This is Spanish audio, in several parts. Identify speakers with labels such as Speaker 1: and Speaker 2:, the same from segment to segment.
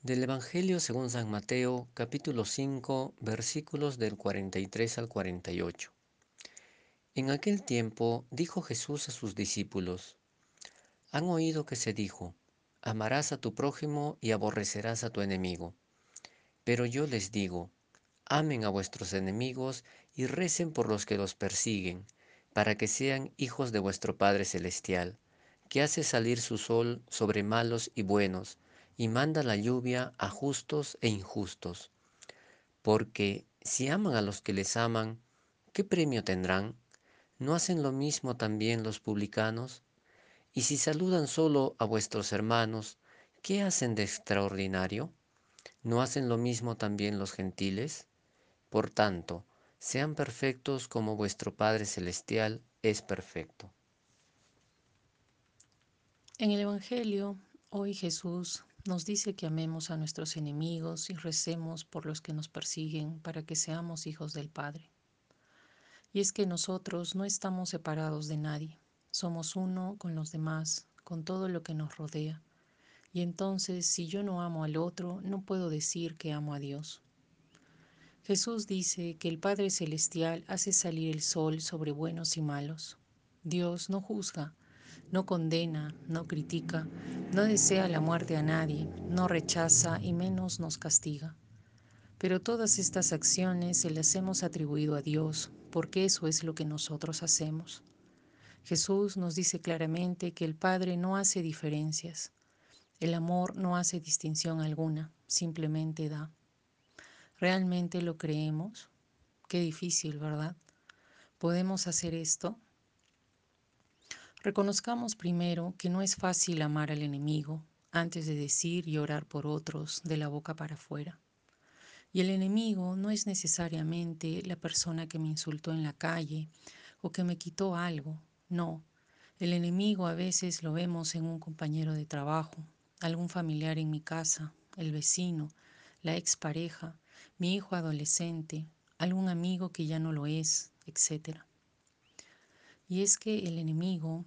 Speaker 1: Del Evangelio según San Mateo, capítulo 5, versículos del 43 al 48. En aquel tiempo dijo Jesús a sus discípulos, Han oído que se dijo, amarás a tu prójimo y aborrecerás a tu enemigo. Pero yo les digo, amen a vuestros enemigos y recen por los que los persiguen, para que sean hijos de vuestro Padre Celestial, que hace salir su sol sobre malos y buenos, y manda la lluvia a justos e injustos. Porque si aman a los que les aman, ¿qué premio tendrán? ¿No hacen lo mismo también los publicanos? Y si saludan solo a vuestros hermanos, ¿qué hacen de extraordinario? ¿No hacen lo mismo también los gentiles? Por tanto, sean perfectos como vuestro Padre Celestial es perfecto.
Speaker 2: En el Evangelio, hoy Jesús nos dice que amemos a nuestros enemigos y recemos por los que nos persiguen para que seamos hijos del Padre. Y es que nosotros no estamos separados de nadie, somos uno con los demás, con todo lo que nos rodea. Y entonces, si yo no amo al otro, no puedo decir que amo a Dios. Jesús dice que el Padre Celestial hace salir el sol sobre buenos y malos. Dios no juzga, no condena, no critica, no desea la muerte a nadie, no rechaza y menos nos castiga. Pero todas estas acciones se las hemos atribuido a Dios, porque eso es lo que nosotros hacemos. Jesús nos dice claramente que el Padre no hace diferencias. El amor no hace distinción alguna, simplemente da. ¿Realmente lo creemos? Qué difícil, ¿verdad? ¿Podemos hacer esto? Reconozcamos primero que no es fácil amar al enemigo antes de decir y orar por otros de la boca para afuera. Y el enemigo no es necesariamente la persona que me insultó en la calle o que me quitó algo, no. El enemigo a veces lo vemos en un compañero de trabajo, algún familiar en mi casa, el vecino, la expareja, mi hijo adolescente, algún amigo que ya no lo es, etc. Y es que el enemigo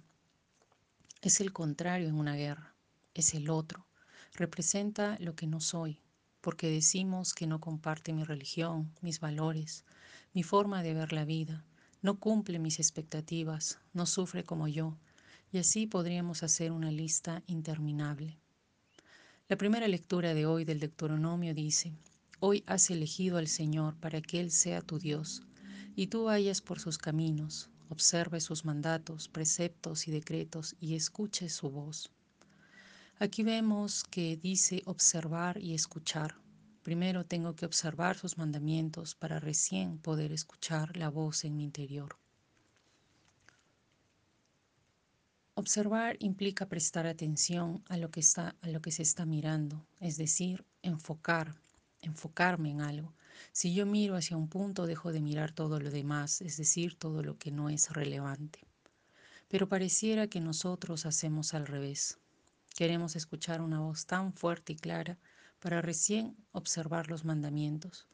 Speaker 2: es el contrario en una guerra, es el otro, representa lo que no soy, porque decimos que no comparte mi religión, mis valores, mi forma de ver la vida, no cumple mis expectativas, no sufre como yo, y así podríamos hacer una lista interminable. La primera lectura de hoy del Deuteronomio dice, Hoy has elegido al Señor para que Él sea tu Dios, y tú vayas por sus caminos, observe sus mandatos, preceptos y decretos y escuche su voz. Aquí vemos que dice observar y escuchar. Primero tengo que observar sus mandamientos para recién poder escuchar la voz en mi interior. Observar implica prestar atención a lo que está a lo que se está mirando, es decir, enfocar, enfocarme en algo. Si yo miro hacia un punto, dejo de mirar todo lo demás, es decir, todo lo que no es relevante. Pero pareciera que nosotros hacemos al revés. Queremos escuchar una voz tan fuerte y clara para recién observar los mandamientos.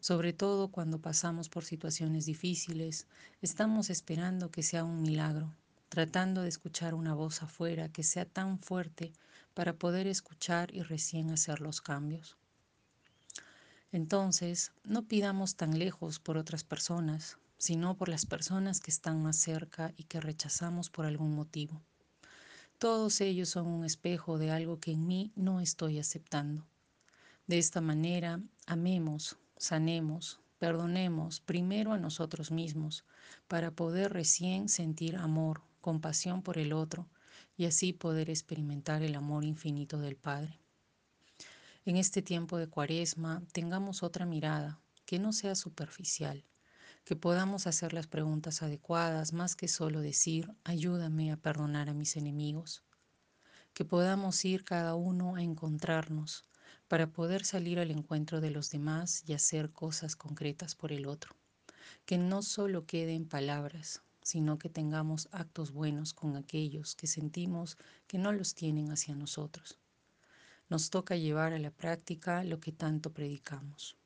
Speaker 2: Sobre todo cuando pasamos por situaciones difíciles, estamos esperando que sea un milagro, tratando de escuchar una voz afuera que sea tan fuerte para poder escuchar y recién hacer los cambios. Entonces, no pidamos tan lejos por otras personas, sino por las personas que están más cerca y que rechazamos por algún motivo. Todos ellos son un espejo de algo que en mí no estoy aceptando. De esta manera, amemos, sanemos, perdonemos primero a nosotros mismos para poder recién sentir amor, compasión por el otro y así poder experimentar el amor infinito del Padre. En este tiempo de cuaresma tengamos otra mirada, que no sea superficial, que podamos hacer las preguntas adecuadas más que solo decir, ayúdame a perdonar a mis enemigos, que podamos ir cada uno a encontrarnos para poder salir al encuentro de los demás y hacer cosas concretas por el otro, que no solo queden palabras, sino que tengamos actos buenos con aquellos que sentimos que no los tienen hacia nosotros. Nos toca llevar a la práctica lo que tanto predicamos.